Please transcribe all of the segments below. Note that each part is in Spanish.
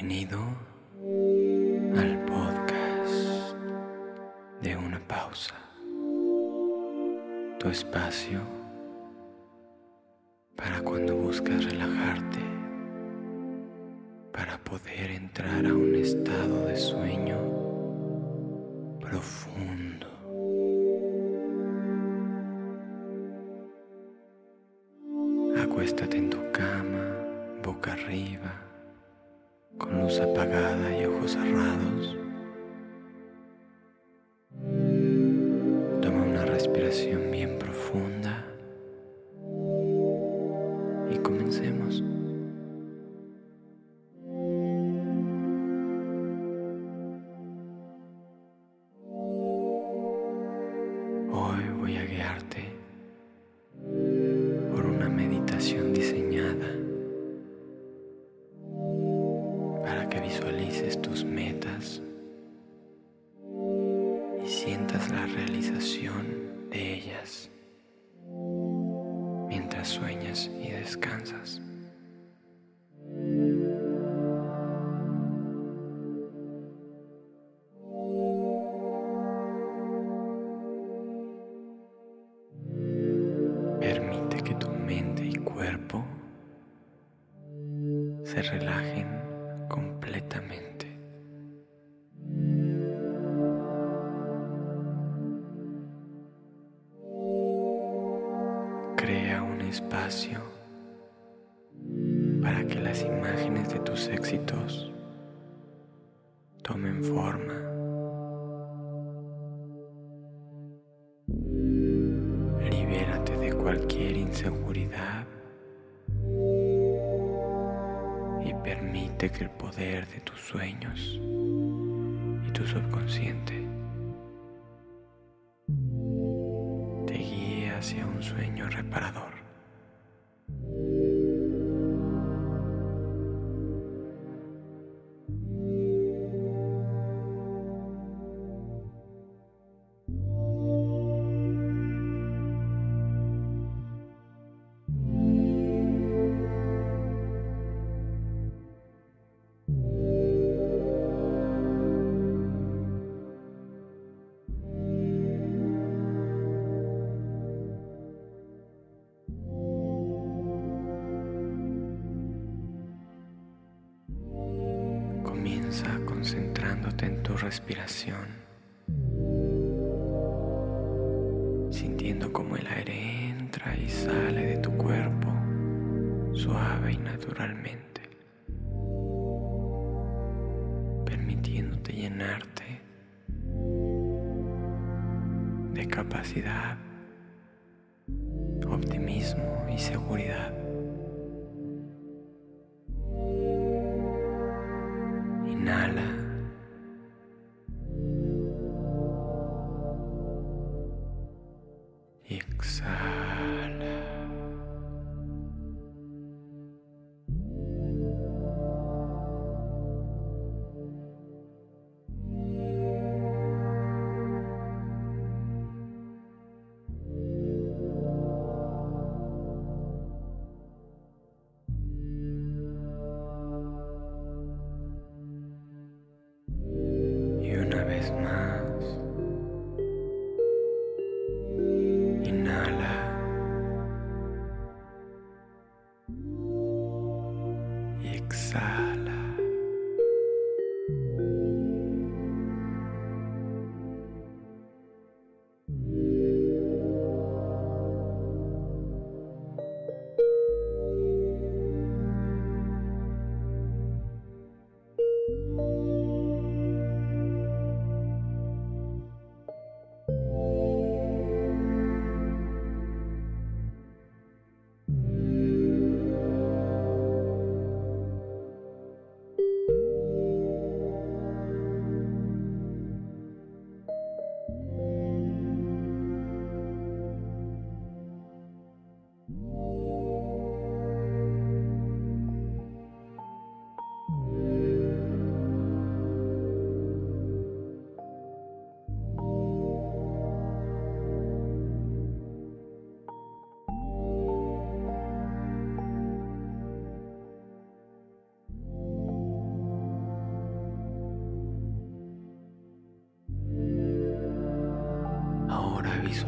Bienvenido al podcast de una pausa. Tu espacio para cuando buscas relajarte, para poder entrar a un estado de sueño profundo. Acuéstate en tu cama, boca arriba con luz apagada y ojos cerrados. Para que visualices tus metas para que las imágenes de tus éxitos tomen forma. Libérate de cualquier inseguridad y permite que el poder de tus sueños y tu subconsciente te guíe hacia un sueño reparador. Concentrándote en tu respiración, sintiendo cómo el aire entra y sale de tu cuerpo suave y naturalmente, permitiéndote llenarte de capacidad, optimismo y seguridad.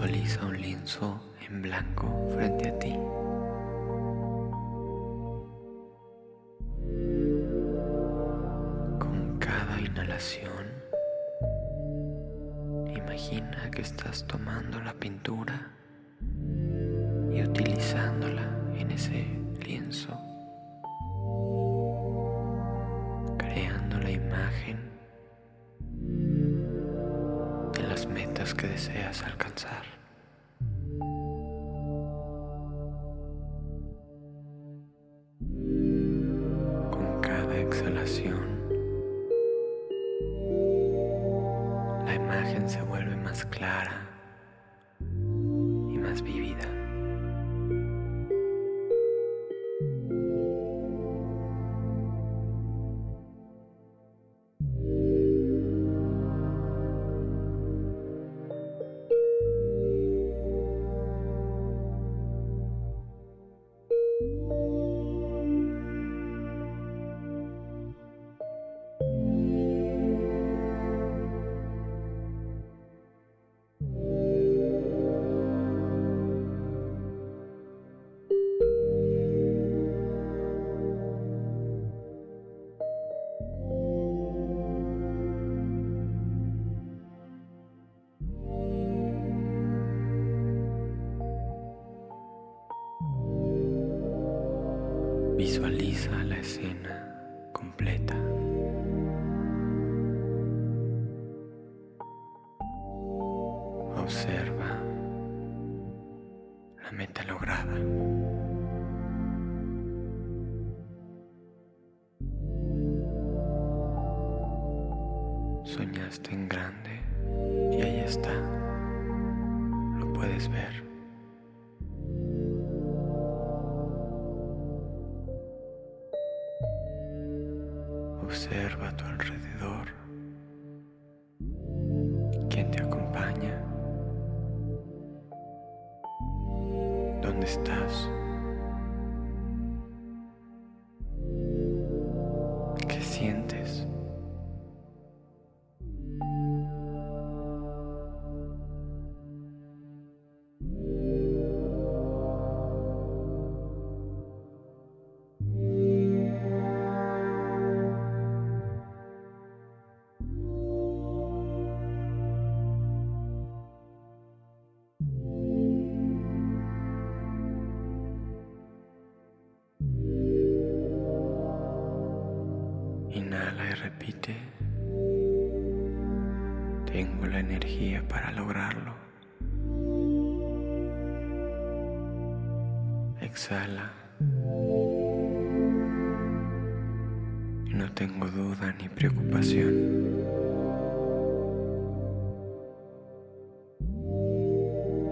Visualiza un lienzo en blanco frente a ti. Con cada inhalación, imagina que estás tomando la pintura y utilizándola en ese lienzo, la imagen se vuelve más clara Visualiza la escena completa. Observa la meta lograda. Soñaste en grande y ahí está. Lo puedes ver. ¿Dónde estás? Inhala y repite. Tengo la energía para lograrlo. Exhala. No tengo duda ni preocupación.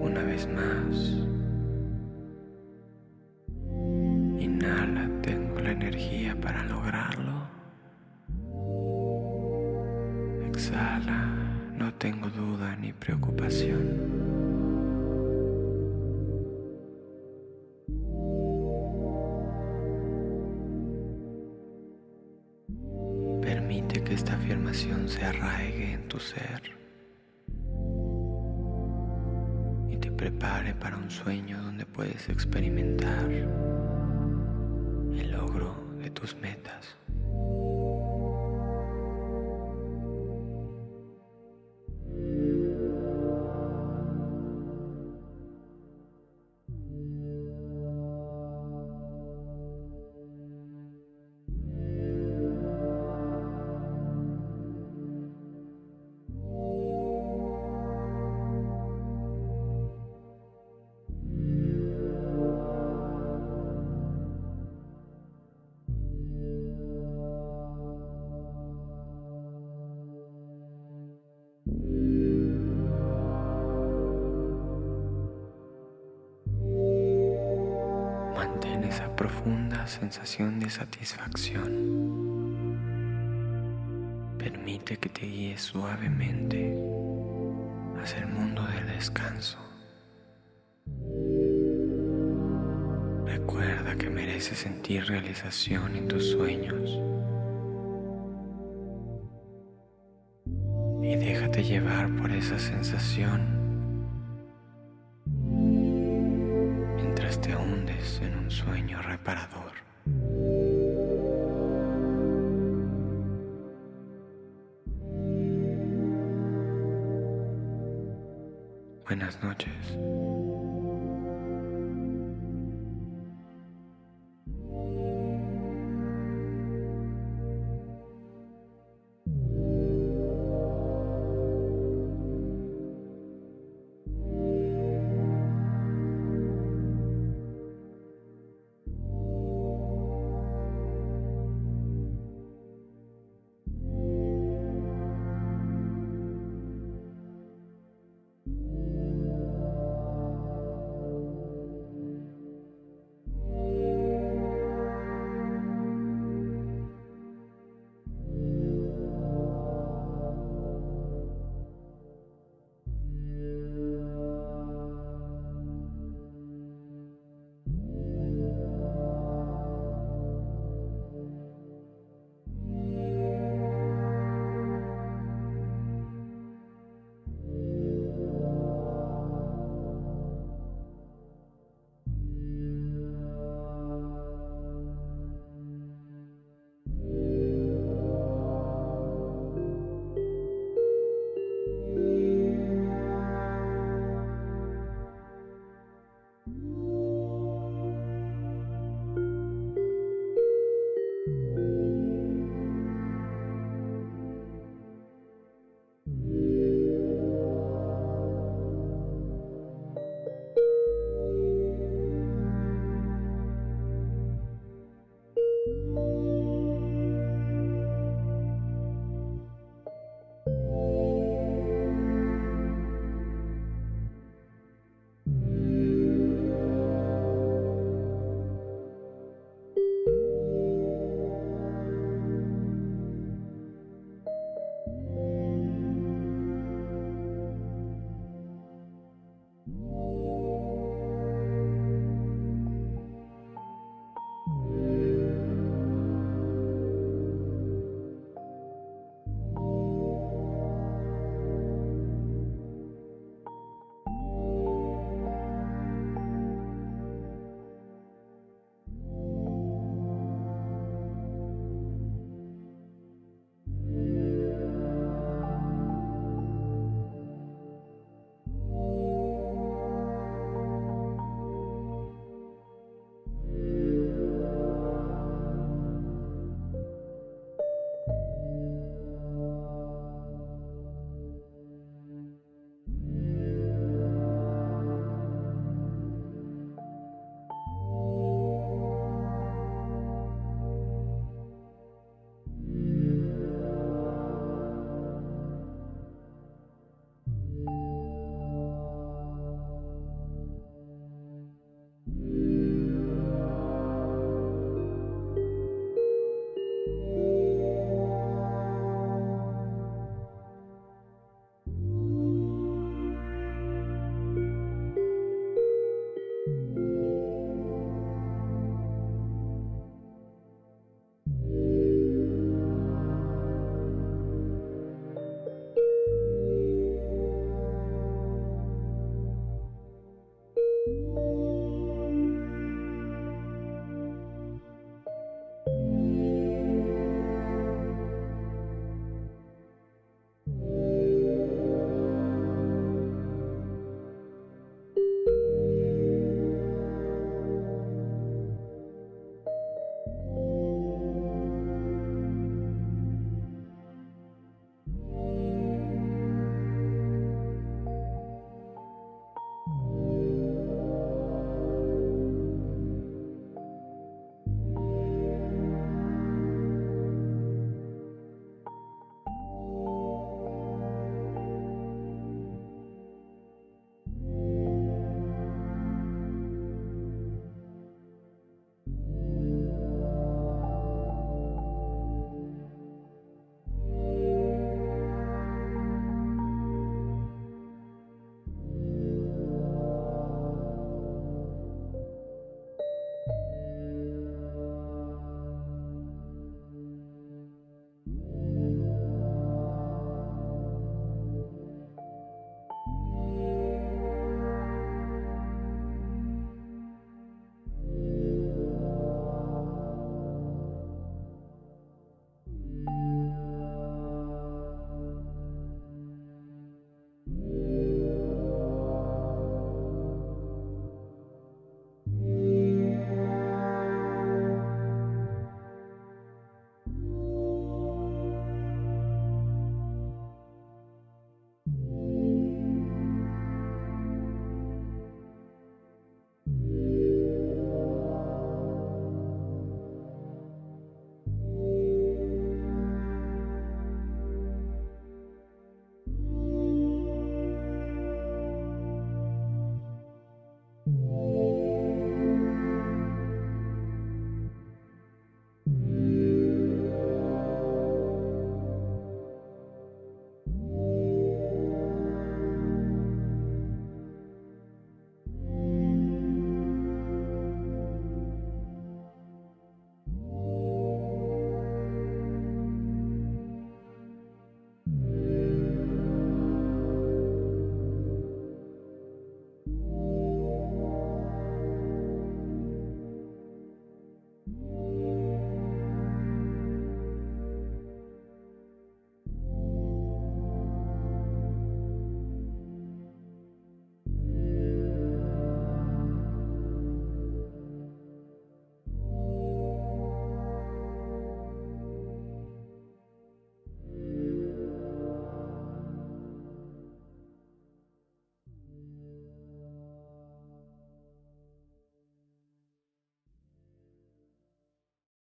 Una vez más. Inhala, tengo la energía para lograrlo. No tengo duda ni preocupación. Permite que esta afirmación se arraigue en tu ser y te prepare para un sueño donde puedes experimentar el logro de tus metas. sensación de satisfacción. Permite que te guíes suavemente hacia el mundo del descanso. Recuerda que mereces sentir realización en tus sueños. Y déjate llevar por esa sensación mientras te en un sueño reparador.